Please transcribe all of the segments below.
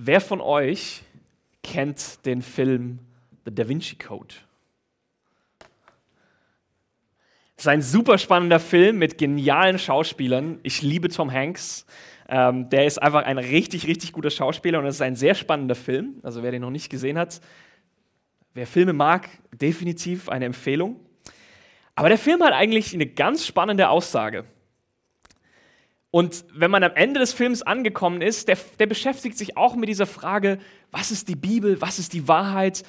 Wer von euch kennt den Film The Da Vinci Code? Es ist ein super spannender Film mit genialen Schauspielern. Ich liebe Tom Hanks. Ähm, der ist einfach ein richtig, richtig guter Schauspieler und es ist ein sehr spannender Film. Also wer den noch nicht gesehen hat, wer Filme mag, definitiv eine Empfehlung. Aber der Film hat eigentlich eine ganz spannende Aussage. Und wenn man am Ende des Films angekommen ist, der, der, beschäftigt sich auch mit dieser Frage, was ist die Bibel, was ist die Wahrheit,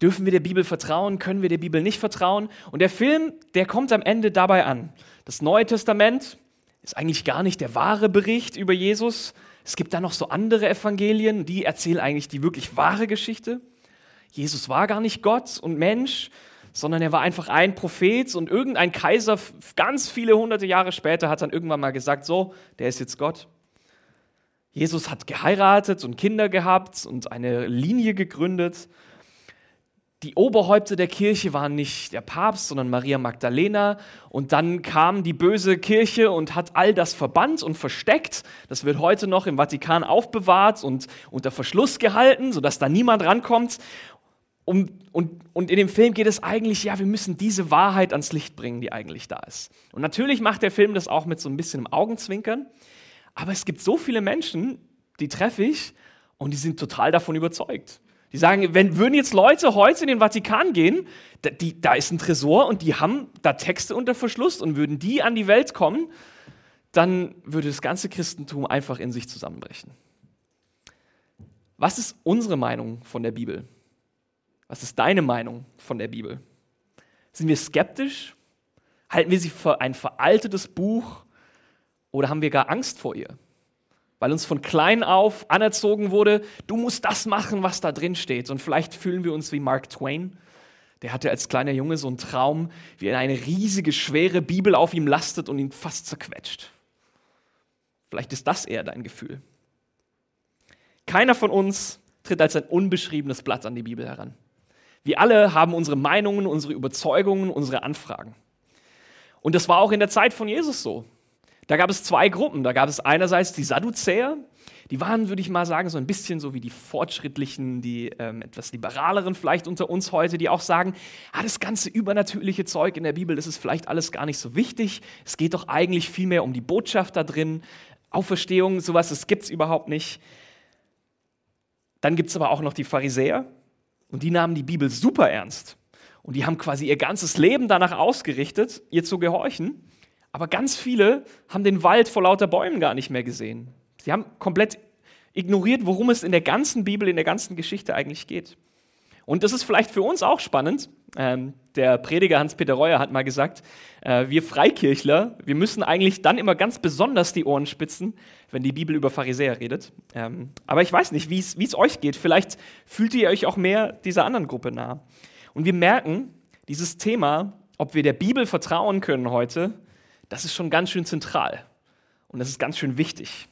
dürfen wir der Bibel vertrauen, können wir der Bibel nicht vertrauen. Und der Film, der kommt am Ende dabei an. Das Neue Testament ist eigentlich gar nicht der wahre Bericht über Jesus. Es gibt da noch so andere Evangelien, die erzählen eigentlich die wirklich wahre Geschichte. Jesus war gar nicht Gott und Mensch, sondern er war einfach ein Prophet und irgendein Kaiser ganz viele hunderte Jahre später hat dann irgendwann mal gesagt, so, der ist jetzt Gott. Jesus hat geheiratet und Kinder gehabt und eine Linie gegründet. Die Oberhäupter der Kirche waren nicht der Papst, sondern Maria Magdalena. Und dann kam die böse Kirche und hat all das verbannt und versteckt. Das wird heute noch im Vatikan aufbewahrt und unter Verschluss gehalten, sodass da niemand rankommt. Und, und, und in dem Film geht es eigentlich, ja, wir müssen diese Wahrheit ans Licht bringen, die eigentlich da ist. Und natürlich macht der Film das auch mit so ein bisschen im Augenzwinkern. Aber es gibt so viele Menschen, die treffe ich und die sind total davon überzeugt. Die sagen, wenn würden jetzt Leute heute in den Vatikan gehen, da, die, da ist ein Tresor und die haben da Texte unter Verschluss und würden die an die Welt kommen, dann würde das ganze Christentum einfach in sich zusammenbrechen. Was ist unsere Meinung von der Bibel? Was ist deine Meinung von der Bibel? Sind wir skeptisch? Halten wir sie für ein veraltetes Buch oder haben wir gar Angst vor ihr? Weil uns von klein auf anerzogen wurde, du musst das machen, was da drin steht. Und vielleicht fühlen wir uns wie Mark Twain. Der hatte als kleiner Junge so einen Traum, wie eine riesige, schwere Bibel auf ihm lastet und ihn fast zerquetscht. Vielleicht ist das eher dein Gefühl. Keiner von uns tritt als ein unbeschriebenes Blatt an die Bibel heran. Wir alle haben unsere Meinungen, unsere Überzeugungen, unsere Anfragen. Und das war auch in der Zeit von Jesus so. Da gab es zwei Gruppen. Da gab es einerseits die Sadduzäer, die waren, würde ich mal sagen, so ein bisschen so wie die Fortschrittlichen, die ähm, etwas liberaleren vielleicht unter uns heute, die auch sagen, ah, das ganze übernatürliche Zeug in der Bibel, das ist vielleicht alles gar nicht so wichtig. Es geht doch eigentlich viel mehr um die Botschaft da drin. Auferstehung, sowas, das gibt es überhaupt nicht. Dann gibt es aber auch noch die Pharisäer, und die nahmen die Bibel super ernst. Und die haben quasi ihr ganzes Leben danach ausgerichtet, ihr zu gehorchen. Aber ganz viele haben den Wald vor lauter Bäumen gar nicht mehr gesehen. Sie haben komplett ignoriert, worum es in der ganzen Bibel, in der ganzen Geschichte eigentlich geht. Und das ist vielleicht für uns auch spannend. Ähm, der Prediger Hans-Peter Reuer hat mal gesagt, äh, wir Freikirchler, wir müssen eigentlich dann immer ganz besonders die Ohren spitzen, wenn die Bibel über Pharisäer redet. Ähm, aber ich weiß nicht, wie es euch geht. Vielleicht fühlt ihr euch auch mehr dieser anderen Gruppe nah. Und wir merken, dieses Thema, ob wir der Bibel vertrauen können heute, das ist schon ganz schön zentral. Und das ist ganz schön wichtig.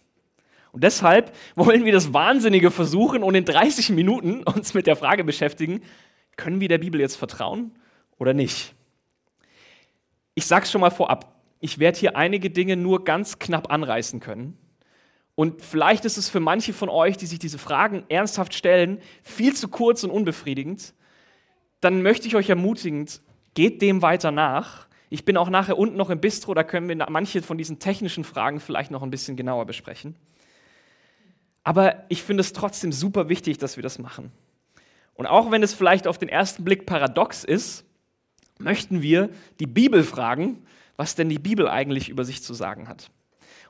Und deshalb wollen wir das Wahnsinnige versuchen und in 30 Minuten uns mit der Frage beschäftigen, können wir der Bibel jetzt vertrauen oder nicht? Ich sage es schon mal vorab, ich werde hier einige Dinge nur ganz knapp anreißen können. Und vielleicht ist es für manche von euch, die sich diese Fragen ernsthaft stellen, viel zu kurz und unbefriedigend. Dann möchte ich euch ermutigen, geht dem weiter nach. Ich bin auch nachher unten noch im Bistro, da können wir manche von diesen technischen Fragen vielleicht noch ein bisschen genauer besprechen. Aber ich finde es trotzdem super wichtig, dass wir das machen. Und auch wenn es vielleicht auf den ersten Blick paradox ist, möchten wir die Bibel fragen, was denn die Bibel eigentlich über sich zu sagen hat.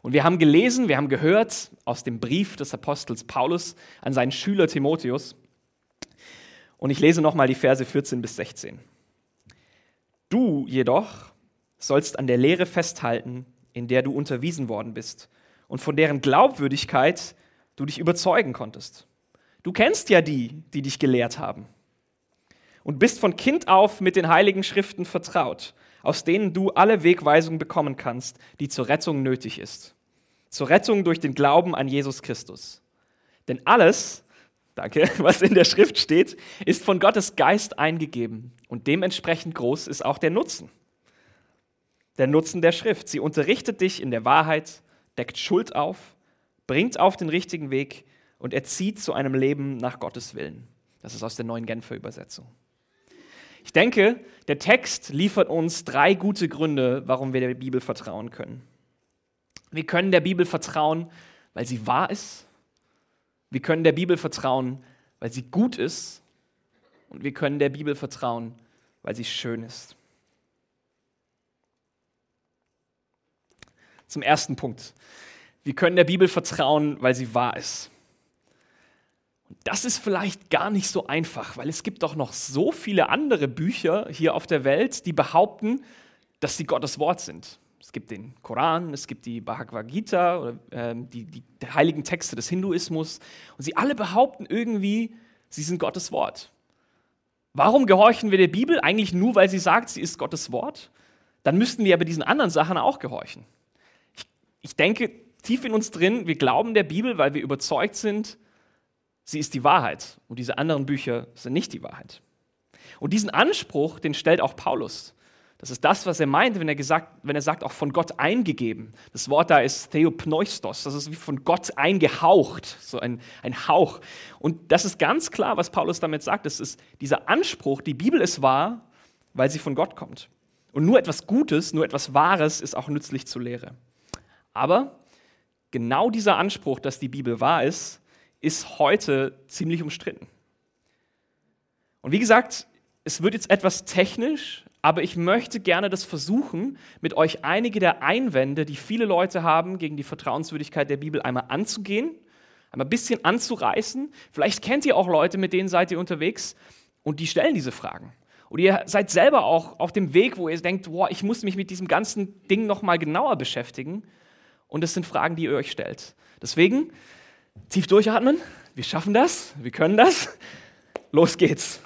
Und wir haben gelesen, wir haben gehört aus dem Brief des Apostels Paulus an seinen Schüler Timotheus. Und ich lese nochmal die Verse 14 bis 16. Du jedoch sollst an der Lehre festhalten, in der du unterwiesen worden bist und von deren Glaubwürdigkeit du dich überzeugen konntest. Du kennst ja die, die dich gelehrt haben und bist von Kind auf mit den heiligen Schriften vertraut, aus denen du alle Wegweisung bekommen kannst, die zur Rettung nötig ist. Zur Rettung durch den Glauben an Jesus Christus. Denn alles, danke, was in der Schrift steht, ist von Gottes Geist eingegeben und dementsprechend groß ist auch der Nutzen. Der Nutzen der Schrift. Sie unterrichtet dich in der Wahrheit, deckt Schuld auf, bringt auf den richtigen Weg und erzieht zu einem Leben nach Gottes Willen. Das ist aus der neuen Genfer Übersetzung. Ich denke, der Text liefert uns drei gute Gründe, warum wir der Bibel vertrauen können. Wir können der Bibel vertrauen, weil sie wahr ist. Wir können der Bibel vertrauen, weil sie gut ist. Und wir können der Bibel vertrauen, weil sie schön ist. Zum ersten Punkt. Wir können der Bibel vertrauen, weil sie wahr ist. Und das ist vielleicht gar nicht so einfach, weil es gibt doch noch so viele andere Bücher hier auf der Welt, die behaupten, dass sie Gottes Wort sind. Es gibt den Koran, es gibt die Bhagavad Gita, oder, äh, die, die, heiligen Texte des Hinduismus. Und sie alle behaupten irgendwie, sie sind Gottes Wort. Warum gehorchen wir der Bibel? Eigentlich nur, weil sie sagt, sie ist Gottes Wort. Dann müssten wir aber diesen anderen Sachen auch gehorchen. Ich, ich denke tief in uns drin, wir glauben der Bibel, weil wir überzeugt sind, sie ist die Wahrheit. Und diese anderen Bücher sind nicht die Wahrheit. Und diesen Anspruch, den stellt auch Paulus. Das ist das, was er meint, wenn er, gesagt, wenn er sagt, auch von Gott eingegeben. Das Wort da ist Theopneustos, das ist wie von Gott eingehaucht, so ein, ein Hauch. Und das ist ganz klar, was Paulus damit sagt. Das ist dieser Anspruch, die Bibel ist wahr, weil sie von Gott kommt. Und nur etwas Gutes, nur etwas Wahres ist auch nützlich zur Lehre. Aber genau dieser Anspruch, dass die Bibel wahr ist, ist heute ziemlich umstritten. Und wie gesagt, es wird jetzt etwas technisch, aber ich möchte gerne das versuchen, mit euch einige der Einwände, die viele Leute haben gegen die Vertrauenswürdigkeit der Bibel, einmal anzugehen, einmal ein bisschen anzureißen. Vielleicht kennt ihr auch Leute, mit denen seid ihr unterwegs und die stellen diese Fragen. Und ihr seid selber auch auf dem Weg, wo ihr denkt, boah, ich muss mich mit diesem ganzen Ding nochmal genauer beschäftigen. Und das sind Fragen, die ihr euch stellt. Deswegen tief durchatmen. Wir schaffen das. Wir können das. Los geht's.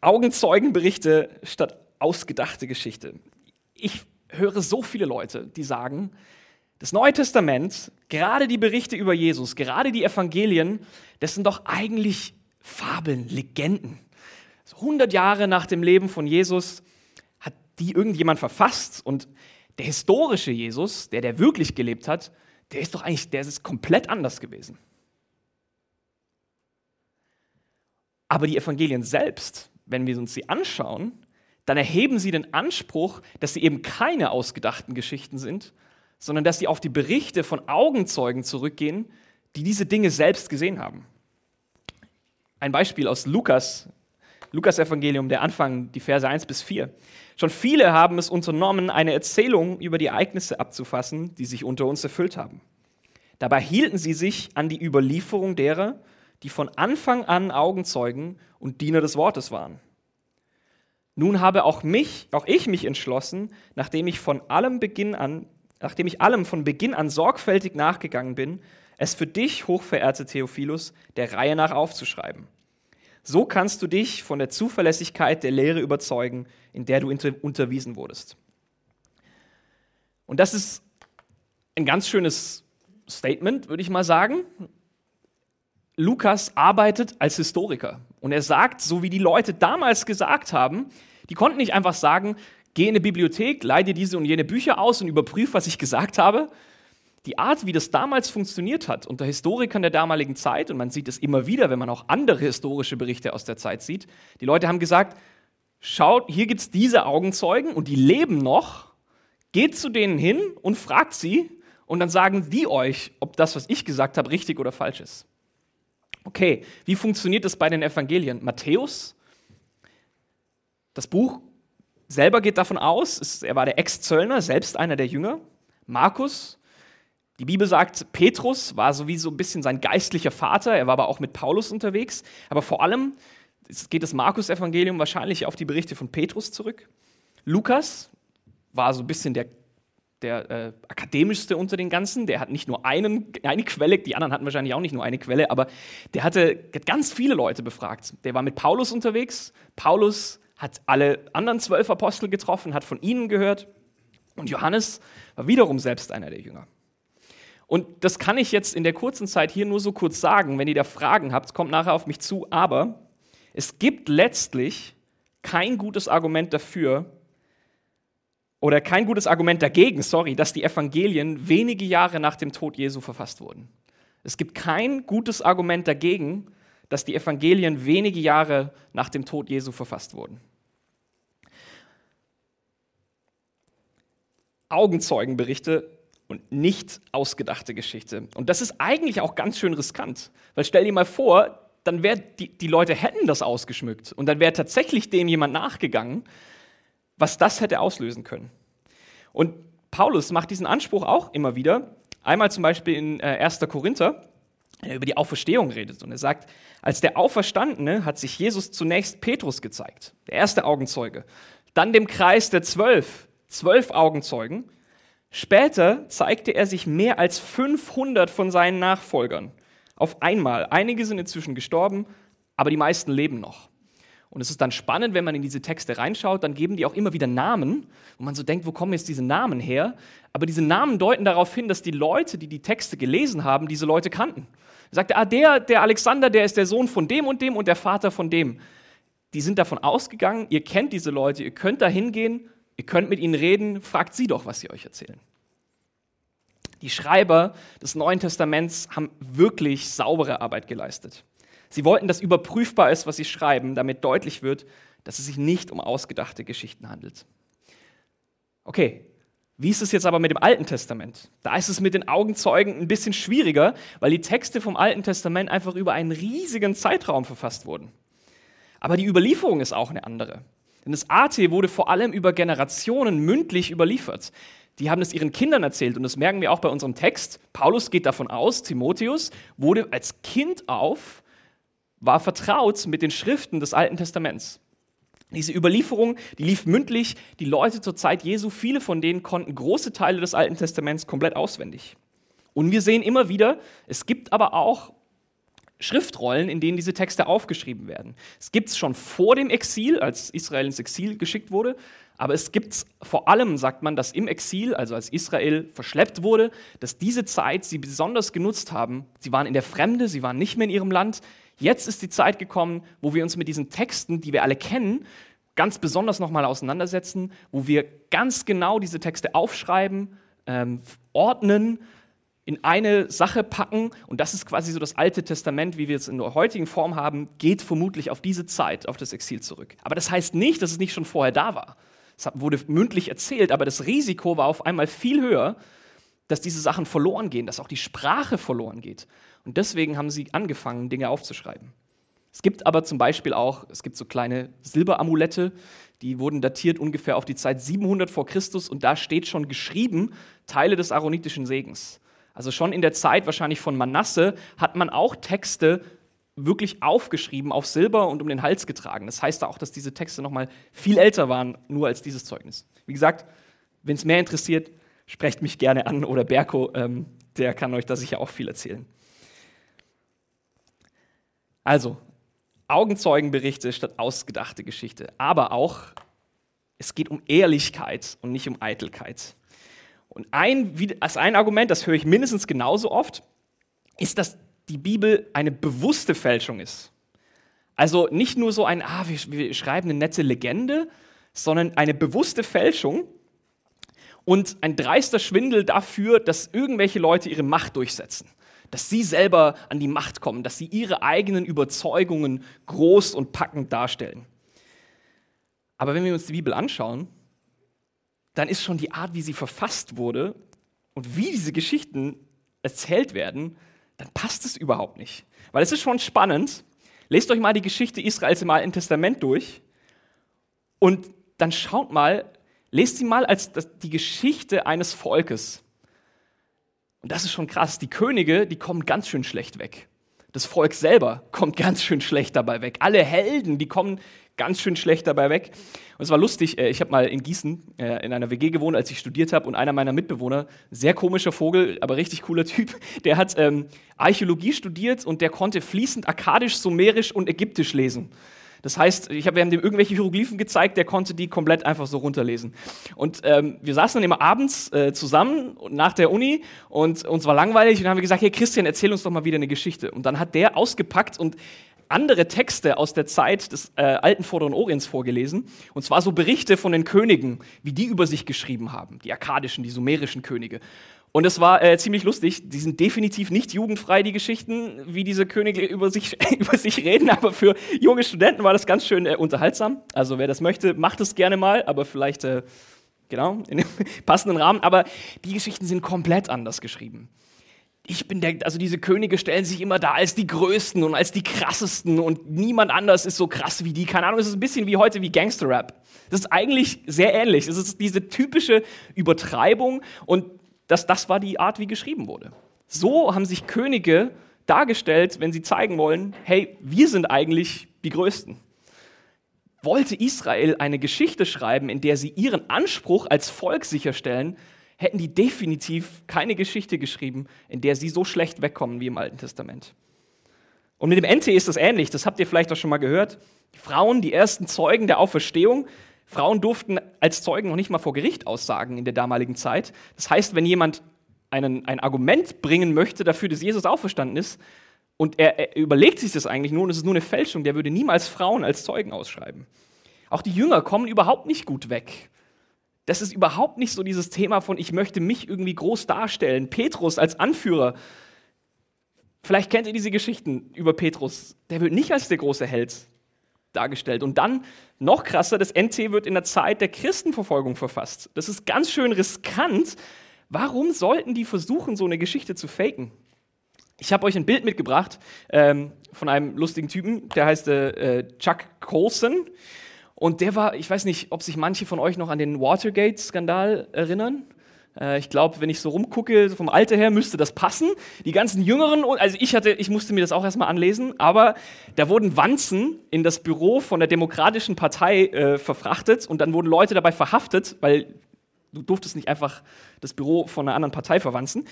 Augenzeugenberichte statt ausgedachte Geschichte. Ich höre so viele Leute, die sagen, das Neue Testament, gerade die Berichte über Jesus, gerade die Evangelien, das sind doch eigentlich Fabeln, Legenden. 100 Jahre nach dem Leben von Jesus hat die irgendjemand verfasst und der historische Jesus, der der wirklich gelebt hat, der ist doch eigentlich, der ist komplett anders gewesen. Aber die Evangelien selbst, wenn wir uns sie anschauen, dann erheben sie den Anspruch, dass sie eben keine ausgedachten Geschichten sind, sondern dass sie auf die Berichte von Augenzeugen zurückgehen, die diese Dinge selbst gesehen haben. Ein Beispiel aus Lukas, Lukas Evangelium, der Anfang, die Verse 1 bis 4. Schon viele haben es unternommen, eine Erzählung über die Ereignisse abzufassen, die sich unter uns erfüllt haben. Dabei hielten sie sich an die Überlieferung derer, die von Anfang an Augenzeugen und Diener des Wortes waren. Nun habe auch mich, auch ich mich entschlossen, nachdem ich von allem Beginn an, nachdem ich allem von Beginn an sorgfältig nachgegangen bin, es für dich, hochverehrte Theophilus, der Reihe nach aufzuschreiben. So kannst du dich von der Zuverlässigkeit der Lehre überzeugen, in der du unterwiesen wurdest. Und das ist ein ganz schönes Statement, würde ich mal sagen. Lukas arbeitet als Historiker und er sagt, so wie die Leute damals gesagt haben, die konnten nicht einfach sagen, geh in eine Bibliothek, leih dir diese und jene Bücher aus und überprüf, was ich gesagt habe. Die Art, wie das damals funktioniert hat, unter Historikern der damaligen Zeit, und man sieht es immer wieder, wenn man auch andere historische Berichte aus der Zeit sieht, die Leute haben gesagt, schaut, hier gibt es diese Augenzeugen und die leben noch, geht zu denen hin und fragt sie, und dann sagen die euch, ob das, was ich gesagt habe, richtig oder falsch ist. Okay, wie funktioniert das bei den Evangelien? Matthäus, das Buch selber geht davon aus, er war der Ex-Zöllner, selbst einer der Jünger. Markus, die Bibel sagt, Petrus war sowieso ein bisschen sein geistlicher Vater, er war aber auch mit Paulus unterwegs. Aber vor allem geht das Markus-Evangelium wahrscheinlich auf die Berichte von Petrus zurück. Lukas war so ein bisschen der der äh, akademischste unter den ganzen. Der hat nicht nur einen, eine Quelle, die anderen hatten wahrscheinlich auch nicht nur eine Quelle, aber der hatte hat ganz viele Leute befragt. Der war mit Paulus unterwegs. Paulus hat alle anderen zwölf Apostel getroffen, hat von ihnen gehört. Und Johannes war wiederum selbst einer der Jünger. Und das kann ich jetzt in der kurzen Zeit hier nur so kurz sagen. Wenn ihr da Fragen habt, kommt nachher auf mich zu. Aber es gibt letztlich kein gutes Argument dafür, oder kein gutes Argument dagegen, sorry, dass die Evangelien wenige Jahre nach dem Tod Jesu verfasst wurden. Es gibt kein gutes Argument dagegen, dass die Evangelien wenige Jahre nach dem Tod Jesu verfasst wurden. Augenzeugenberichte und nicht ausgedachte Geschichte. Und das ist eigentlich auch ganz schön riskant, weil stell dir mal vor, dann wäre die, die Leute hätten das ausgeschmückt und dann wäre tatsächlich dem jemand nachgegangen, was das hätte auslösen können. Und Paulus macht diesen Anspruch auch immer wieder. Einmal zum Beispiel in äh, 1. Korinther, er über die Auferstehung redet und er sagt, als der Auferstandene hat sich Jesus zunächst Petrus gezeigt, der erste Augenzeuge, dann dem Kreis der zwölf, zwölf Augenzeugen. Später zeigte er sich mehr als 500 von seinen Nachfolgern auf einmal. Einige sind inzwischen gestorben, aber die meisten leben noch. Und es ist dann spannend, wenn man in diese Texte reinschaut, dann geben die auch immer wieder Namen, und man so denkt, wo kommen jetzt diese Namen her? Aber diese Namen deuten darauf hin, dass die Leute, die die Texte gelesen haben, diese Leute kannten. Er sagte, ah, der, der Alexander, der ist der Sohn von dem und dem und der Vater von dem. Die sind davon ausgegangen, ihr kennt diese Leute, ihr könnt da hingehen, ihr könnt mit ihnen reden, fragt sie doch, was sie euch erzählen. Die Schreiber des Neuen Testaments haben wirklich saubere Arbeit geleistet. Sie wollten, dass überprüfbar ist, was sie schreiben, damit deutlich wird, dass es sich nicht um ausgedachte Geschichten handelt. Okay, wie ist es jetzt aber mit dem Alten Testament? Da ist es mit den Augenzeugen ein bisschen schwieriger, weil die Texte vom Alten Testament einfach über einen riesigen Zeitraum verfasst wurden. Aber die Überlieferung ist auch eine andere. Denn das AT wurde vor allem über Generationen mündlich überliefert. Die haben es ihren Kindern erzählt und das merken wir auch bei unserem Text. Paulus geht davon aus, Timotheus wurde als Kind auf, war vertraut mit den Schriften des Alten Testaments. Diese Überlieferung, die lief mündlich. Die Leute zur Zeit Jesu, viele von denen konnten große Teile des Alten Testaments komplett auswendig. Und wir sehen immer wieder, es gibt aber auch Schriftrollen, in denen diese Texte aufgeschrieben werden. Es gibt es schon vor dem Exil, als Israel ins Exil geschickt wurde, aber es gibt es vor allem, sagt man, dass im Exil, also als Israel verschleppt wurde, dass diese Zeit sie besonders genutzt haben. Sie waren in der Fremde, sie waren nicht mehr in ihrem Land. Jetzt ist die Zeit gekommen, wo wir uns mit diesen Texten, die wir alle kennen, ganz besonders nochmal auseinandersetzen, wo wir ganz genau diese Texte aufschreiben, ähm, ordnen, in eine Sache packen. Und das ist quasi so das Alte Testament, wie wir es in der heutigen Form haben, geht vermutlich auf diese Zeit, auf das Exil zurück. Aber das heißt nicht, dass es nicht schon vorher da war. Es wurde mündlich erzählt, aber das Risiko war auf einmal viel höher, dass diese Sachen verloren gehen, dass auch die Sprache verloren geht. Und deswegen haben sie angefangen, Dinge aufzuschreiben. Es gibt aber zum Beispiel auch, es gibt so kleine Silberamulette, die wurden datiert ungefähr auf die Zeit 700 vor Christus und da steht schon geschrieben Teile des aaronitischen Segens. Also schon in der Zeit wahrscheinlich von Manasse hat man auch Texte wirklich aufgeschrieben auf Silber und um den Hals getragen. Das heißt auch, dass diese Texte noch mal viel älter waren, nur als dieses Zeugnis. Wie gesagt, wenn es mehr interessiert, sprecht mich gerne an oder Berko, ähm, der kann euch da sicher auch viel erzählen. Also, Augenzeugenberichte statt ausgedachte Geschichte. Aber auch, es geht um Ehrlichkeit und nicht um Eitelkeit. Und ein, als ein Argument, das höre ich mindestens genauso oft, ist, dass die Bibel eine bewusste Fälschung ist. Also nicht nur so ein, ah, wir, wir schreiben eine nette Legende, sondern eine bewusste Fälschung und ein dreister Schwindel dafür, dass irgendwelche Leute ihre Macht durchsetzen. Dass sie selber an die Macht kommen, dass sie ihre eigenen Überzeugungen groß und packend darstellen. Aber wenn wir uns die Bibel anschauen, dann ist schon die Art, wie sie verfasst wurde und wie diese Geschichten erzählt werden, dann passt es überhaupt nicht. Weil es ist schon spannend. Lest euch mal die Geschichte Israels im Alten Testament durch und dann schaut mal, lest sie mal als die Geschichte eines Volkes. Und das ist schon krass. Die Könige, die kommen ganz schön schlecht weg. Das Volk selber kommt ganz schön schlecht dabei weg. Alle Helden, die kommen ganz schön schlecht dabei weg. Und es war lustig, äh, ich habe mal in Gießen äh, in einer WG gewohnt, als ich studiert habe und einer meiner Mitbewohner, sehr komischer Vogel, aber richtig cooler Typ, der hat ähm, Archäologie studiert und der konnte fließend Akkadisch, Sumerisch und Ägyptisch lesen. Das heißt, ich hab, wir haben dem irgendwelche Hieroglyphen gezeigt, der konnte die komplett einfach so runterlesen. Und ähm, wir saßen dann immer abends äh, zusammen nach der Uni und uns war langweilig und dann haben wir gesagt, hey Christian, erzähl uns doch mal wieder eine Geschichte. Und dann hat der ausgepackt und andere Texte aus der Zeit des äh, alten Vorderen Orients vorgelesen. Und zwar so Berichte von den Königen, wie die über sich geschrieben haben, die akkadischen, die sumerischen Könige. Und es war äh, ziemlich lustig. Die sind definitiv nicht jugendfrei, die Geschichten, wie diese Könige über sich, über sich reden. Aber für junge Studenten war das ganz schön äh, unterhaltsam. Also wer das möchte, macht es gerne mal. Aber vielleicht, äh, genau, in dem passenden Rahmen. Aber die Geschichten sind komplett anders geschrieben. Ich bin der, also diese Könige stellen sich immer da als die Größten und als die Krassesten und niemand anders ist so krass wie die. Keine Ahnung, es ist ein bisschen wie heute wie Gangster-Rap. Das ist eigentlich sehr ähnlich. Es ist diese typische Übertreibung und das, das war die Art, wie geschrieben wurde. So haben sich Könige dargestellt, wenn sie zeigen wollen, hey, wir sind eigentlich die Größten. Wollte Israel eine Geschichte schreiben, in der sie ihren Anspruch als Volk sicherstellen, hätten die definitiv keine Geschichte geschrieben, in der sie so schlecht wegkommen wie im Alten Testament. Und mit dem NT ist das ähnlich, das habt ihr vielleicht auch schon mal gehört. Die Frauen, die ersten Zeugen der Auferstehung, Frauen durften als Zeugen noch nicht mal vor Gericht aussagen in der damaligen Zeit. Das heißt, wenn jemand einen, ein Argument bringen möchte dafür, dass Jesus auferstanden ist, und er, er überlegt sich das eigentlich nur und es ist nur eine Fälschung, der würde niemals Frauen als Zeugen ausschreiben. Auch die Jünger kommen überhaupt nicht gut weg. Das ist überhaupt nicht so dieses Thema von, ich möchte mich irgendwie groß darstellen. Petrus als Anführer. Vielleicht kennt ihr diese Geschichten über Petrus. Der wird nicht als der große Held dargestellt. Und dann noch krasser, das NT wird in der Zeit der Christenverfolgung verfasst. Das ist ganz schön riskant. Warum sollten die versuchen, so eine Geschichte zu faken? Ich habe euch ein Bild mitgebracht ähm, von einem lustigen Typen, der heißt äh, Chuck Colson. Und der war, ich weiß nicht, ob sich manche von euch noch an den Watergate-Skandal erinnern. Äh, ich glaube, wenn ich so rumgucke, vom Alter her müsste das passen. Die ganzen Jüngeren, also ich hatte, ich musste mir das auch erstmal anlesen, aber da wurden Wanzen in das Büro von der Demokratischen Partei äh, verfrachtet und dann wurden Leute dabei verhaftet, weil du durftest nicht einfach das Büro von einer anderen Partei verwanzen.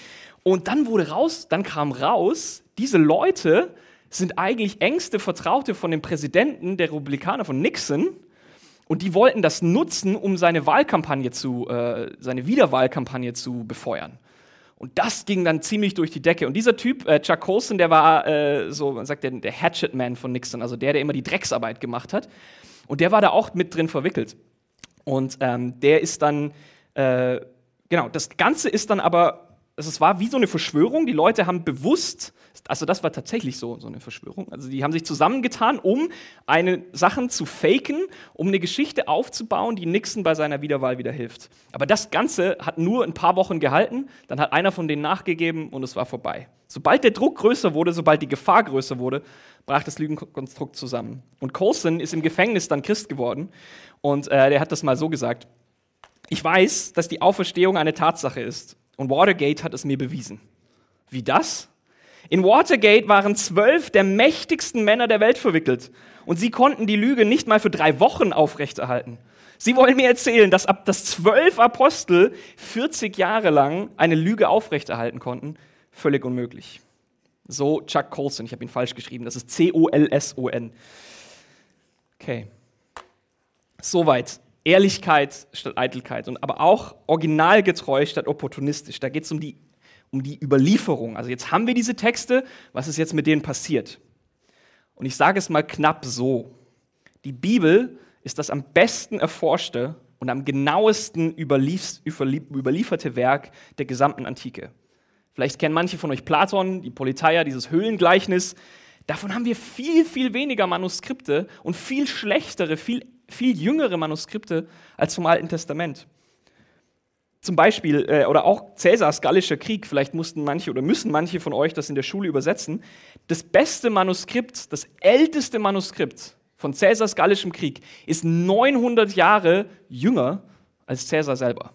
Und dann wurde raus, dann kam raus, diese Leute sind eigentlich engste Vertraute von dem Präsidenten der Republikaner von Nixon und die wollten das nutzen, um seine Wahlkampagne zu, äh, seine Wiederwahlkampagne zu befeuern. Und das ging dann ziemlich durch die Decke. Und dieser Typ, äh, Chuck Colson, der war äh, so, man sagt der, der Hatchet-Man von Nixon, also der, der immer die Drecksarbeit gemacht hat. Und der war da auch mit drin verwickelt. Und ähm, der ist dann, äh, genau, das Ganze ist dann aber es war wie so eine Verschwörung. Die Leute haben bewusst, also das war tatsächlich so, so eine Verschwörung. Also die haben sich zusammengetan, um eine Sachen zu faken, um eine Geschichte aufzubauen, die Nixon bei seiner Wiederwahl wieder hilft. Aber das Ganze hat nur ein paar Wochen gehalten. Dann hat einer von denen nachgegeben und es war vorbei. Sobald der Druck größer wurde, sobald die Gefahr größer wurde, brach das Lügenkonstrukt zusammen. Und Colson ist im Gefängnis dann Christ geworden und äh, der hat das mal so gesagt. Ich weiß, dass die Auferstehung eine Tatsache ist und Watergate hat es mir bewiesen. Wie das? In Watergate waren zwölf der mächtigsten Männer der Welt verwickelt und sie konnten die Lüge nicht mal für drei Wochen aufrechterhalten. Sie wollen mir erzählen, dass ab das zwölf Apostel 40 Jahre lang eine Lüge aufrechterhalten konnten. Völlig unmöglich. So Chuck Colson, ich habe ihn falsch geschrieben, das ist C-O-L-S-O-N. Okay. Soweit. Ehrlichkeit statt Eitelkeit und aber auch originalgetreu statt opportunistisch. Da geht es um die, um die Überlieferung. Also jetzt haben wir diese Texte, was ist jetzt mit denen passiert? Und ich sage es mal knapp so. Die Bibel ist das am besten erforschte und am genauesten überlief, überlieferte Werk der gesamten Antike. Vielleicht kennen manche von euch Platon, die Politeia, dieses Höhlengleichnis. Davon haben wir viel, viel weniger Manuskripte und viel schlechtere, viel viel jüngere Manuskripte als vom Alten Testament. Zum Beispiel, äh, oder auch Cäsars Gallischer Krieg, vielleicht mussten manche oder müssen manche von euch das in der Schule übersetzen. Das beste Manuskript, das älteste Manuskript von Cäsars Gallischem Krieg ist 900 Jahre jünger als Cäsar selber.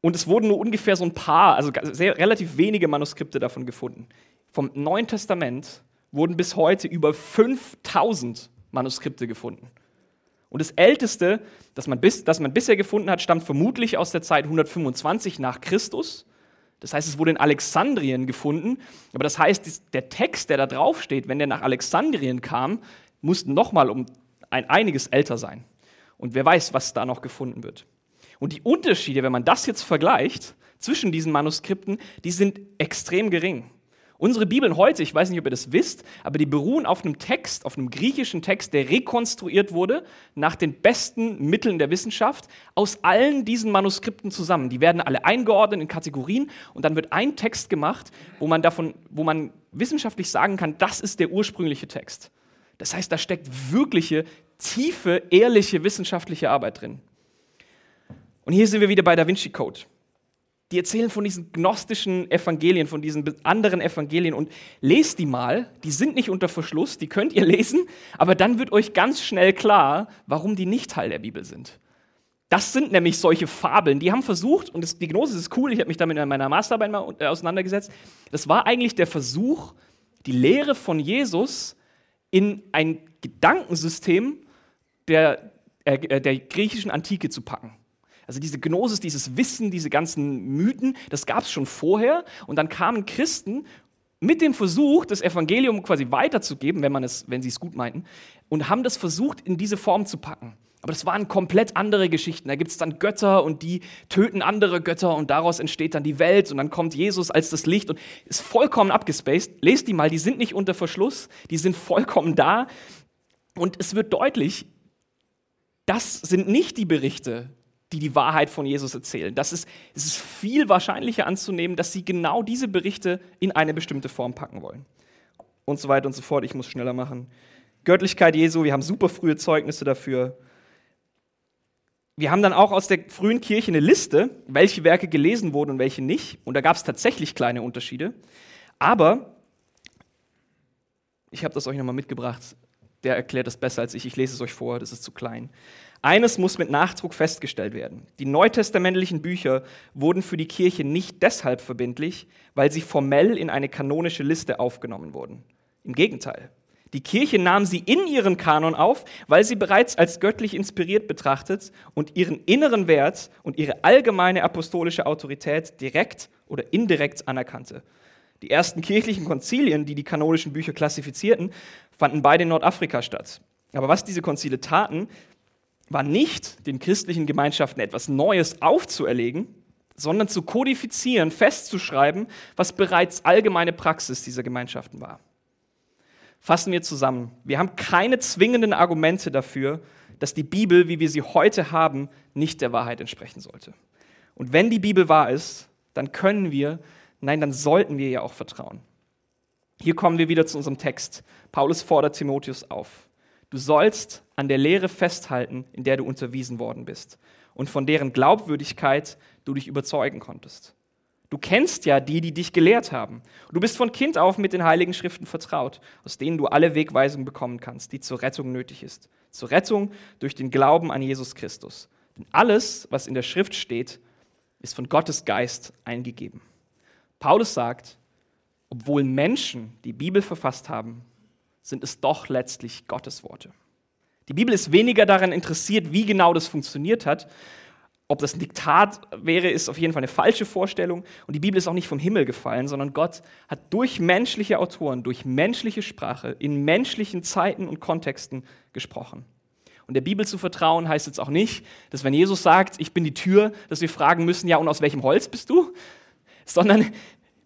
Und es wurden nur ungefähr so ein paar, also sehr, relativ wenige Manuskripte davon gefunden. Vom Neuen Testament wurden bis heute über 5000 Manuskripte gefunden. Und das älteste, das man, bis, das man bisher gefunden hat, stammt vermutlich aus der Zeit 125 nach Christus. Das heißt, es wurde in Alexandrien gefunden. Aber das heißt, der Text, der da drauf steht, wenn der nach Alexandrien kam, muss nochmal um ein einiges älter sein. Und wer weiß, was da noch gefunden wird. Und die Unterschiede, wenn man das jetzt vergleicht zwischen diesen Manuskripten, die sind extrem gering. Unsere Bibeln heute, ich weiß nicht, ob ihr das wisst, aber die beruhen auf einem Text, auf einem griechischen Text, der rekonstruiert wurde nach den besten Mitteln der Wissenschaft aus allen diesen Manuskripten zusammen. Die werden alle eingeordnet in Kategorien und dann wird ein Text gemacht, wo man davon, wo man wissenschaftlich sagen kann, das ist der ursprüngliche Text. Das heißt, da steckt wirkliche, tiefe, ehrliche wissenschaftliche Arbeit drin. Und hier sind wir wieder bei Da Vinci Code die erzählen von diesen gnostischen Evangelien, von diesen anderen Evangelien und lest die mal. Die sind nicht unter Verschluss, die könnt ihr lesen, aber dann wird euch ganz schnell klar, warum die nicht Teil der Bibel sind. Das sind nämlich solche Fabeln, die haben versucht, und das, die Gnosis ist cool, ich habe mich damit in meiner Masterarbeit mal äh, auseinandergesetzt, das war eigentlich der Versuch, die Lehre von Jesus in ein Gedankensystem der, äh, der griechischen Antike zu packen. Also diese Gnosis, dieses Wissen, diese ganzen Mythen, das gab es schon vorher. Und dann kamen Christen mit dem Versuch, das Evangelium quasi weiterzugeben, wenn, man es, wenn sie es gut meinten, und haben das versucht, in diese Form zu packen. Aber das waren komplett andere Geschichten. Da gibt es dann Götter und die töten andere Götter und daraus entsteht dann die Welt und dann kommt Jesus als das Licht und ist vollkommen abgespaced. Lest die mal, die sind nicht unter Verschluss, die sind vollkommen da. Und es wird deutlich, das sind nicht die Berichte, die die Wahrheit von Jesus erzählen. Das ist, es ist viel wahrscheinlicher anzunehmen, dass sie genau diese Berichte in eine bestimmte Form packen wollen. Und so weiter und so fort. Ich muss schneller machen. Göttlichkeit Jesu, wir haben super frühe Zeugnisse dafür. Wir haben dann auch aus der frühen Kirche eine Liste, welche Werke gelesen wurden und welche nicht. Und da gab es tatsächlich kleine Unterschiede. Aber, ich habe das euch nochmal mitgebracht, der erklärt das besser als ich. Ich lese es euch vor, das ist zu klein. Eines muss mit Nachdruck festgestellt werden. Die neutestamentlichen Bücher wurden für die Kirche nicht deshalb verbindlich, weil sie formell in eine kanonische Liste aufgenommen wurden. Im Gegenteil. Die Kirche nahm sie in ihren Kanon auf, weil sie bereits als göttlich inspiriert betrachtet und ihren inneren Wert und ihre allgemeine apostolische Autorität direkt oder indirekt anerkannte. Die ersten kirchlichen Konzilien, die die kanonischen Bücher klassifizierten, fanden beide in Nordafrika statt. Aber was diese Konzile taten, war nicht, den christlichen Gemeinschaften etwas Neues aufzuerlegen, sondern zu kodifizieren, festzuschreiben, was bereits allgemeine Praxis dieser Gemeinschaften war. Fassen wir zusammen. Wir haben keine zwingenden Argumente dafür, dass die Bibel, wie wir sie heute haben, nicht der Wahrheit entsprechen sollte. Und wenn die Bibel wahr ist, dann können wir, nein, dann sollten wir ihr auch vertrauen. Hier kommen wir wieder zu unserem Text. Paulus fordert Timotheus auf. Du sollst an der Lehre festhalten, in der du unterwiesen worden bist und von deren Glaubwürdigkeit du dich überzeugen konntest. Du kennst ja die, die dich gelehrt haben. Du bist von Kind auf mit den heiligen Schriften vertraut, aus denen du alle Wegweisung bekommen kannst, die zur Rettung nötig ist. Zur Rettung durch den Glauben an Jesus Christus. Denn alles, was in der Schrift steht, ist von Gottes Geist eingegeben. Paulus sagt, obwohl Menschen die Bibel verfasst haben, sind es doch letztlich Gottes Worte. Die Bibel ist weniger daran interessiert, wie genau das funktioniert hat. Ob das ein Diktat wäre, ist auf jeden Fall eine falsche Vorstellung. Und die Bibel ist auch nicht vom Himmel gefallen, sondern Gott hat durch menschliche Autoren, durch menschliche Sprache, in menschlichen Zeiten und Kontexten gesprochen. Und der Bibel zu vertrauen heißt jetzt auch nicht, dass wenn Jesus sagt, ich bin die Tür, dass wir fragen müssen, ja, und aus welchem Holz bist du? Sondern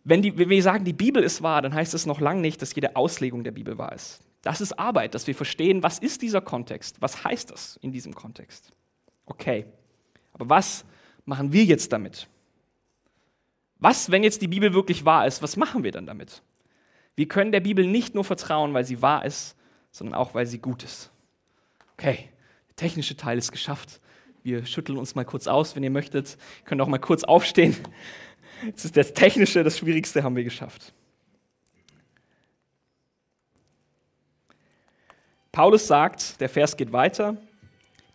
wenn, die, wenn wir sagen, die Bibel ist wahr, dann heißt es noch lange nicht, dass jede Auslegung der Bibel wahr ist. Das ist Arbeit, dass wir verstehen, was ist dieser Kontext? Was heißt das in diesem Kontext? Okay, aber was machen wir jetzt damit? Was, wenn jetzt die Bibel wirklich wahr ist, was machen wir dann damit? Wir können der Bibel nicht nur vertrauen, weil sie wahr ist, sondern auch, weil sie gut ist. Okay, der technische Teil ist geschafft. Wir schütteln uns mal kurz aus, wenn ihr möchtet. Ihr könnt auch mal kurz aufstehen. Jetzt ist das Technische, das Schwierigste haben wir geschafft. Paulus sagt, der Vers geht weiter,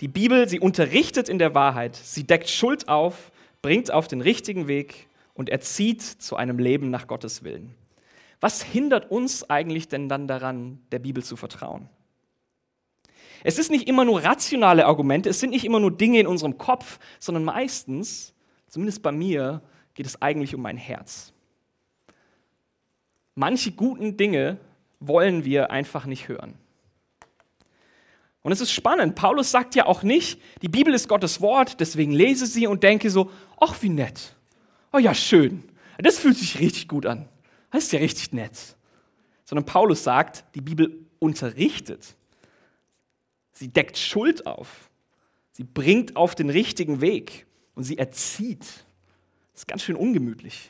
die Bibel, sie unterrichtet in der Wahrheit, sie deckt Schuld auf, bringt auf den richtigen Weg und erzieht zu einem Leben nach Gottes Willen. Was hindert uns eigentlich denn dann daran, der Bibel zu vertrauen? Es ist nicht immer nur rationale Argumente, es sind nicht immer nur Dinge in unserem Kopf, sondern meistens, zumindest bei mir, geht es eigentlich um mein Herz. Manche guten Dinge wollen wir einfach nicht hören. Und es ist spannend. Paulus sagt ja auch nicht, die Bibel ist Gottes Wort, deswegen lese sie und denke so, ach wie nett. Oh ja, schön. Das fühlt sich richtig gut an. Das ist ja richtig nett. Sondern Paulus sagt, die Bibel unterrichtet. Sie deckt Schuld auf. Sie bringt auf den richtigen Weg und sie erzieht. Das ist ganz schön ungemütlich.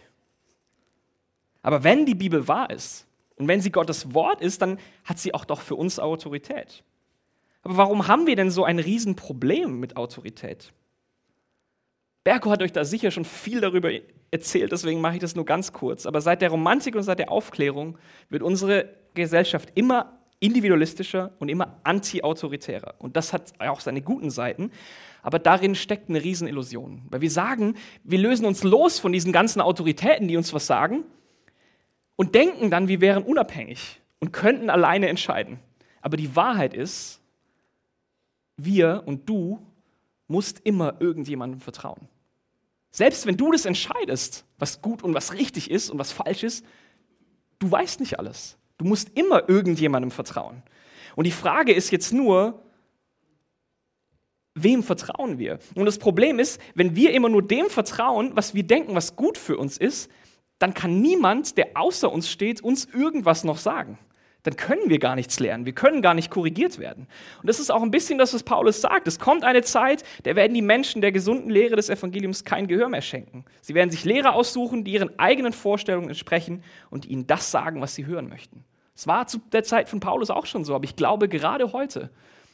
Aber wenn die Bibel wahr ist und wenn sie Gottes Wort ist, dann hat sie auch doch für uns Autorität. Aber warum haben wir denn so ein Riesenproblem mit Autorität? Berko hat euch da sicher schon viel darüber erzählt, deswegen mache ich das nur ganz kurz. Aber seit der Romantik und seit der Aufklärung wird unsere Gesellschaft immer individualistischer und immer anti-autoritärer. Und das hat auch seine guten Seiten. Aber darin steckt eine Riesenillusion. Weil wir sagen, wir lösen uns los von diesen ganzen Autoritäten, die uns was sagen, und denken dann, wir wären unabhängig und könnten alleine entscheiden. Aber die Wahrheit ist, wir und du musst immer irgendjemandem vertrauen. Selbst wenn du das entscheidest, was gut und was richtig ist und was falsch ist, du weißt nicht alles. Du musst immer irgendjemandem vertrauen. Und die Frage ist jetzt nur, wem vertrauen wir? Und das Problem ist, wenn wir immer nur dem vertrauen, was wir denken, was gut für uns ist, dann kann niemand, der außer uns steht, uns irgendwas noch sagen. Dann können wir gar nichts lernen. Wir können gar nicht korrigiert werden. Und das ist auch ein bisschen das, was Paulus sagt. Es kommt eine Zeit, der werden die Menschen der gesunden Lehre des Evangeliums kein Gehör mehr schenken. Sie werden sich Lehrer aussuchen, die ihren eigenen Vorstellungen entsprechen und ihnen das sagen, was sie hören möchten. Es war zu der Zeit von Paulus auch schon so, aber ich glaube gerade heute,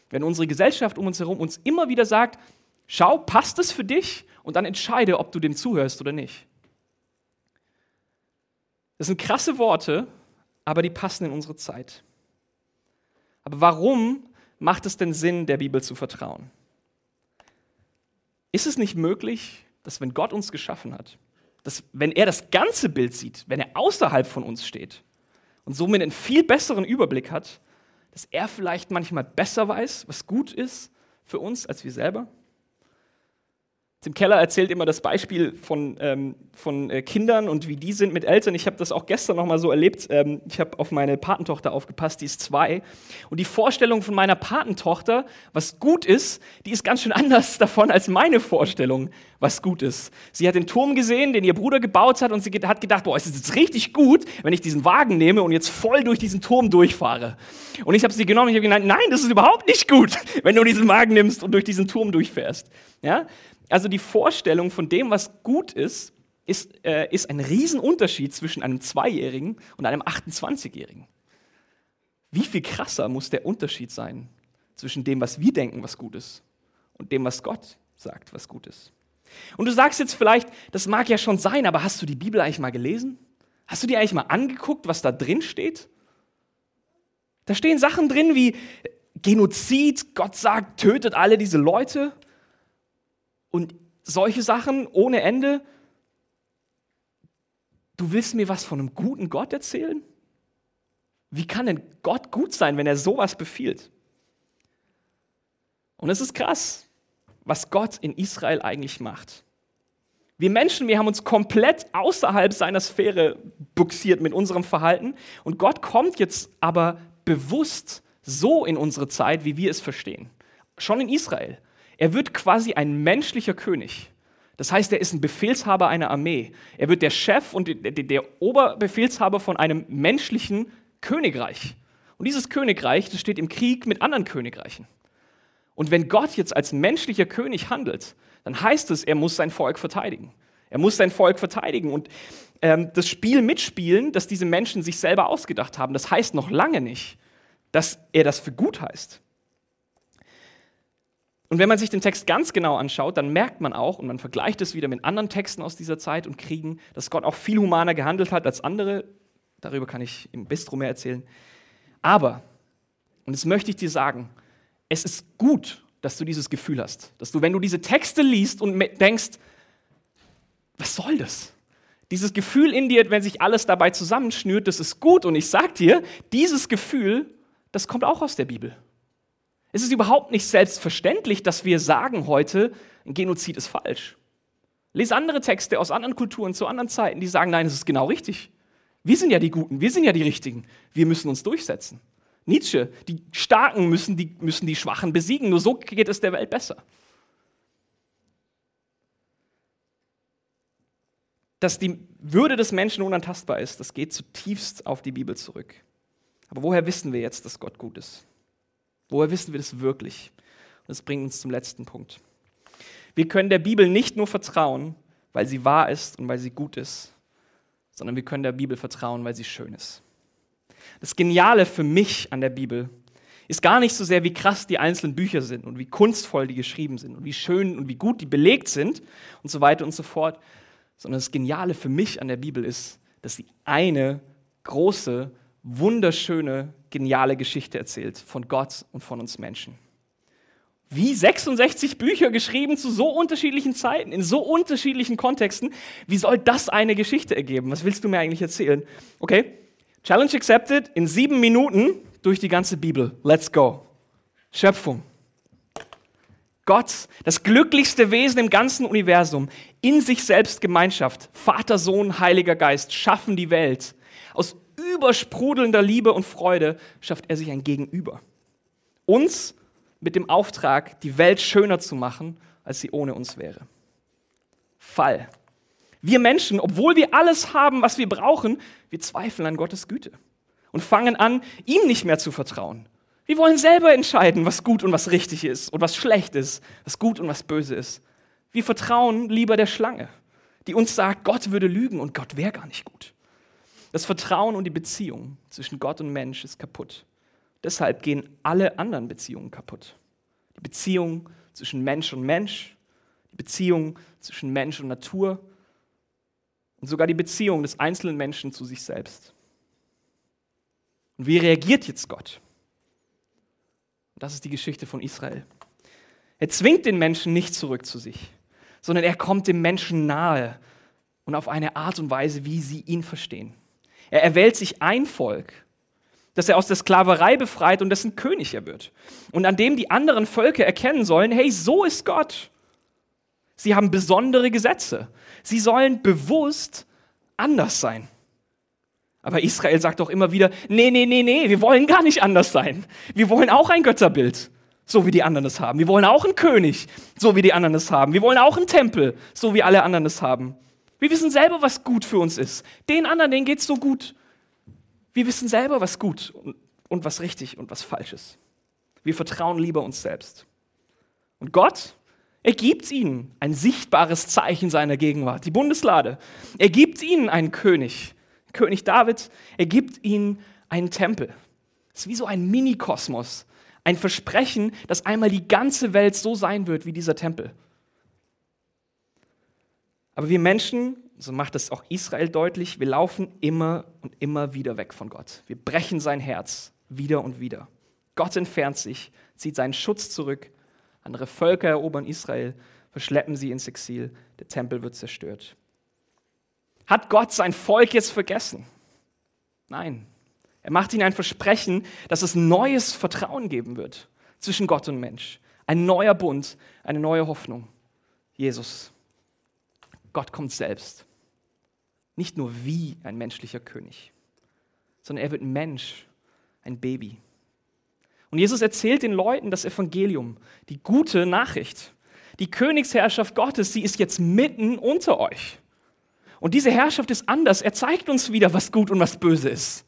wenn unsere Gesellschaft um uns herum uns immer wieder sagt, schau, passt es für dich und dann entscheide, ob du dem zuhörst oder nicht. Das sind krasse Worte, aber die passen in unsere Zeit. Aber warum macht es denn Sinn, der Bibel zu vertrauen? Ist es nicht möglich, dass wenn Gott uns geschaffen hat, dass wenn er das ganze Bild sieht, wenn er außerhalb von uns steht und somit einen viel besseren Überblick hat, dass er vielleicht manchmal besser weiß, was gut ist für uns als wir selber? Tim Keller erzählt immer das Beispiel von, ähm, von äh, Kindern und wie die sind mit Eltern. Ich habe das auch gestern noch mal so erlebt. Ähm, ich habe auf meine Patentochter aufgepasst, die ist zwei. Und die Vorstellung von meiner Patentochter, was gut ist, die ist ganz schön anders davon als meine Vorstellung, was gut ist. Sie hat den Turm gesehen, den ihr Bruder gebaut hat, und sie hat gedacht, boah, es ist jetzt richtig gut, wenn ich diesen Wagen nehme und jetzt voll durch diesen Turm durchfahre. Und ich habe sie genommen und ich habe gesagt, nein, das ist überhaupt nicht gut, wenn du diesen Wagen nimmst und durch diesen Turm durchfährst. Ja? Also die Vorstellung von dem, was gut ist, ist, äh, ist ein Riesenunterschied zwischen einem Zweijährigen und einem 28-Jährigen. Wie viel krasser muss der Unterschied sein zwischen dem, was wir denken, was gut ist, und dem, was Gott sagt, was gut ist? Und du sagst jetzt vielleicht, das mag ja schon sein, aber hast du die Bibel eigentlich mal gelesen? Hast du dir eigentlich mal angeguckt, was da drin steht? Da stehen Sachen drin wie Genozid, Gott sagt, tötet alle diese Leute und solche Sachen ohne Ende. Du willst mir was von einem guten Gott erzählen? Wie kann denn Gott gut sein, wenn er sowas befiehlt? Und es ist krass, was Gott in Israel eigentlich macht. Wir Menschen, wir haben uns komplett außerhalb seiner Sphäre buxiert mit unserem Verhalten und Gott kommt jetzt aber bewusst so in unsere Zeit, wie wir es verstehen. Schon in Israel. Er wird quasi ein menschlicher König. Das heißt, er ist ein Befehlshaber einer Armee. Er wird der Chef und der Oberbefehlshaber von einem menschlichen Königreich. Und dieses Königreich, das steht im Krieg mit anderen Königreichen. Und wenn Gott jetzt als menschlicher König handelt, dann heißt es, er muss sein Volk verteidigen. Er muss sein Volk verteidigen und ähm, das Spiel mitspielen, das diese Menschen sich selber ausgedacht haben. Das heißt noch lange nicht, dass er das für gut heißt. Und wenn man sich den Text ganz genau anschaut, dann merkt man auch, und man vergleicht es wieder mit anderen Texten aus dieser Zeit und Kriegen, dass Gott auch viel humaner gehandelt hat als andere. Darüber kann ich im Bistro mehr erzählen. Aber, und das möchte ich dir sagen, es ist gut, dass du dieses Gefühl hast, dass du, wenn du diese Texte liest und denkst, was soll das? Dieses Gefühl in dir, wenn sich alles dabei zusammenschnürt, das ist gut. Und ich sag dir, dieses Gefühl, das kommt auch aus der Bibel. Es ist überhaupt nicht selbstverständlich, dass wir sagen heute, ein Genozid ist falsch. Lese andere Texte aus anderen Kulturen zu anderen Zeiten, die sagen, nein, es ist genau richtig. Wir sind ja die Guten, wir sind ja die Richtigen. Wir müssen uns durchsetzen. Nietzsche, die Starken müssen die, müssen die Schwachen besiegen. Nur so geht es der Welt besser. dass die Würde des Menschen unantastbar ist, das geht zutiefst auf die Bibel zurück. Aber woher wissen wir jetzt, dass Gott gut ist? Woher wissen wir das wirklich? Und das bringt uns zum letzten Punkt. Wir können der Bibel nicht nur vertrauen, weil sie wahr ist und weil sie gut ist, sondern wir können der Bibel vertrauen, weil sie schön ist. Das Geniale für mich an der Bibel ist gar nicht so sehr, wie krass die einzelnen Bücher sind und wie kunstvoll die geschrieben sind und wie schön und wie gut die belegt sind und so weiter und so fort, sondern das Geniale für mich an der Bibel ist, dass sie eine große, wunderschöne, geniale Geschichte erzählt von Gott und von uns Menschen. Wie 66 Bücher geschrieben zu so unterschiedlichen Zeiten, in so unterschiedlichen Kontexten. Wie soll das eine Geschichte ergeben? Was willst du mir eigentlich erzählen? Okay, Challenge accepted. In sieben Minuten durch die ganze Bibel. Let's go. Schöpfung. Gott, das glücklichste Wesen im ganzen Universum, in sich selbst Gemeinschaft, Vater, Sohn, Heiliger Geist, schaffen die Welt. Aus übersprudelnder Liebe und Freude schafft er sich ein Gegenüber. Uns mit dem Auftrag, die Welt schöner zu machen, als sie ohne uns wäre. Fall. Wir Menschen, obwohl wir alles haben, was wir brauchen, wir zweifeln an Gottes Güte und fangen an, ihm nicht mehr zu vertrauen. Wir wollen selber entscheiden, was gut und was richtig ist und was schlecht ist, was gut und was böse ist. Wir vertrauen lieber der Schlange, die uns sagt, Gott würde lügen und Gott wäre gar nicht gut. Das Vertrauen und die Beziehung zwischen Gott und Mensch ist kaputt. Deshalb gehen alle anderen Beziehungen kaputt. Die Beziehung zwischen Mensch und Mensch, die Beziehung zwischen Mensch und Natur und sogar die Beziehung des einzelnen Menschen zu sich selbst. Und wie reagiert jetzt Gott? Das ist die Geschichte von Israel. Er zwingt den Menschen nicht zurück zu sich, sondern er kommt dem Menschen nahe und auf eine Art und Weise, wie sie ihn verstehen. Er erwählt sich ein Volk, das er aus der Sklaverei befreit und dessen König er wird. Und an dem die anderen Völker erkennen sollen, hey, so ist Gott. Sie haben besondere Gesetze. Sie sollen bewusst anders sein. Aber Israel sagt doch immer wieder, nee, nee, nee, nee, wir wollen gar nicht anders sein. Wir wollen auch ein Götterbild, so wie die anderen es haben. Wir wollen auch einen König, so wie die anderen es haben. Wir wollen auch einen Tempel, so wie alle anderen es haben. Wir wissen selber, was gut für uns ist. Den anderen, denen geht es so gut. Wir wissen selber, was gut und, und was richtig und was falsch ist. Wir vertrauen lieber uns selbst. Und Gott, er gibt ihnen ein sichtbares Zeichen seiner Gegenwart, die Bundeslade. Er gibt ihnen einen König, König David. Er gibt ihnen einen Tempel. Es ist wie so ein Minikosmos, ein Versprechen, dass einmal die ganze Welt so sein wird wie dieser Tempel. Aber wir Menschen, so macht es auch Israel deutlich, wir laufen immer und immer wieder weg von Gott. Wir brechen sein Herz wieder und wieder. Gott entfernt sich, zieht seinen Schutz zurück. Andere Völker erobern Israel, verschleppen sie ins Exil. Der Tempel wird zerstört. Hat Gott sein Volk jetzt vergessen? Nein. Er macht ihnen ein Versprechen, dass es neues Vertrauen geben wird zwischen Gott und Mensch. Ein neuer Bund, eine neue Hoffnung. Jesus. Gott kommt selbst. Nicht nur wie ein menschlicher König, sondern er wird Mensch, ein Baby. Und Jesus erzählt den Leuten das Evangelium, die gute Nachricht. Die Königsherrschaft Gottes, sie ist jetzt mitten unter euch. Und diese Herrschaft ist anders. Er zeigt uns wieder, was gut und was böse ist.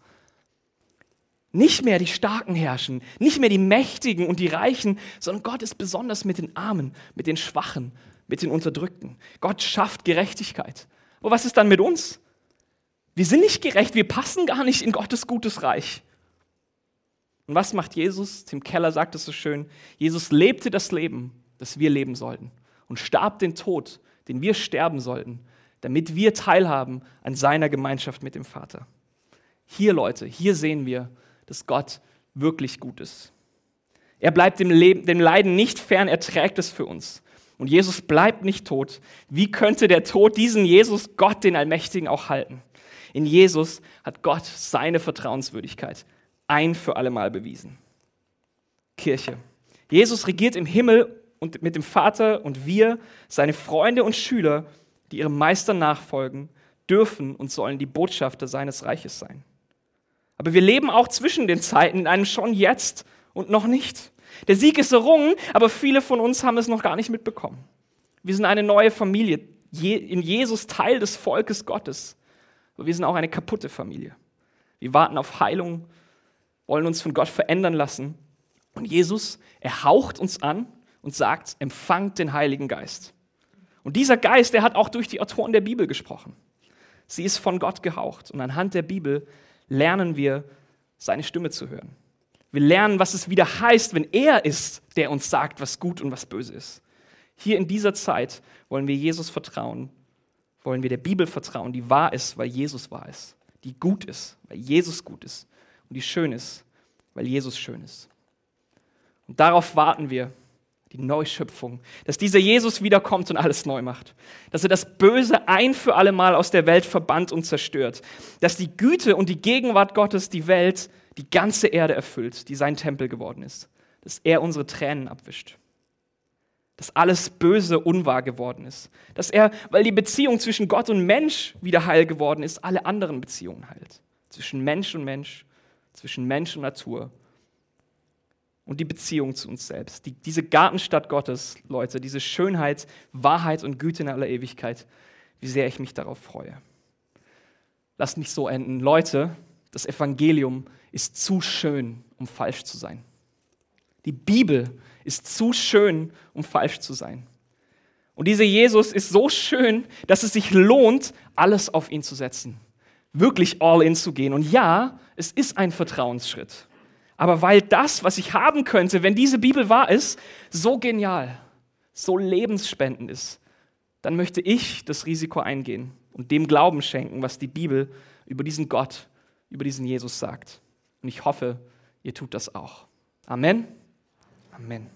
Nicht mehr die Starken herrschen, nicht mehr die Mächtigen und die Reichen, sondern Gott ist besonders mit den Armen, mit den Schwachen, mit den Unterdrückten. Gott schafft Gerechtigkeit. Aber was ist dann mit uns? Wir sind nicht gerecht, wir passen gar nicht in Gottes gutes Reich. Und was macht Jesus? Tim Keller sagt es so schön. Jesus lebte das Leben, das wir leben sollten und starb den Tod, den wir sterben sollten, damit wir teilhaben an seiner Gemeinschaft mit dem Vater. Hier, Leute, hier sehen wir, dass Gott wirklich gut ist. Er bleibt dem, Leben, dem Leiden nicht fern, er trägt es für uns. Und Jesus bleibt nicht tot. Wie könnte der Tod diesen Jesus, Gott, den Allmächtigen, auch halten? In Jesus hat Gott seine Vertrauenswürdigkeit ein für allemal bewiesen. Kirche. Jesus regiert im Himmel und mit dem Vater und wir, seine Freunde und Schüler, die ihrem Meister nachfolgen, dürfen und sollen die Botschafter seines Reiches sein. Aber wir leben auch zwischen den Zeiten in einem schon jetzt und noch nicht. Der Sieg ist errungen, aber viele von uns haben es noch gar nicht mitbekommen. Wir sind eine neue Familie. in Jesus Teil des Volkes Gottes. Aber wir sind auch eine kaputte Familie. Wir warten auf Heilung, wollen uns von Gott verändern lassen. Und Jesus, er haucht uns an und sagt, empfangt den Heiligen Geist. Und dieser Geist, der hat auch durch die Autoren der Bibel gesprochen. Sie ist von Gott gehaucht. Und anhand der Bibel lernen wir, seine Stimme zu hören. Wir lernen, was es wieder heißt, wenn er ist, der uns sagt, was gut und was böse ist. Hier in dieser Zeit wollen wir Jesus vertrauen, wollen wir der Bibel vertrauen, die wahr ist, weil Jesus wahr ist, die gut ist, weil Jesus gut ist und die schön ist, weil Jesus schön ist. Und darauf warten wir, die Neuschöpfung, dass dieser Jesus wiederkommt und alles neu macht, dass er das Böse ein für alle Mal aus der Welt verbannt und zerstört, dass die Güte und die Gegenwart Gottes die Welt die ganze Erde erfüllt, die sein Tempel geworden ist, dass er unsere Tränen abwischt, dass alles Böse unwahr geworden ist, dass er, weil die Beziehung zwischen Gott und Mensch wieder heil geworden ist, alle anderen Beziehungen heilt, zwischen Mensch und Mensch, zwischen Mensch und Natur und die Beziehung zu uns selbst. Die, diese Gartenstadt Gottes, Leute, diese Schönheit, Wahrheit und Güte in aller Ewigkeit, wie sehr ich mich darauf freue. Lasst mich so enden. Leute, das Evangelium ist zu schön, um falsch zu sein. Die Bibel ist zu schön, um falsch zu sein. Und dieser Jesus ist so schön, dass es sich lohnt, alles auf ihn zu setzen. Wirklich all in zu gehen. Und ja, es ist ein Vertrauensschritt. Aber weil das, was ich haben könnte, wenn diese Bibel wahr ist, so genial, so lebensspendend ist, dann möchte ich das Risiko eingehen und dem Glauben schenken, was die Bibel über diesen Gott, über diesen Jesus sagt. Und ich hoffe, ihr tut das auch. Amen. Amen.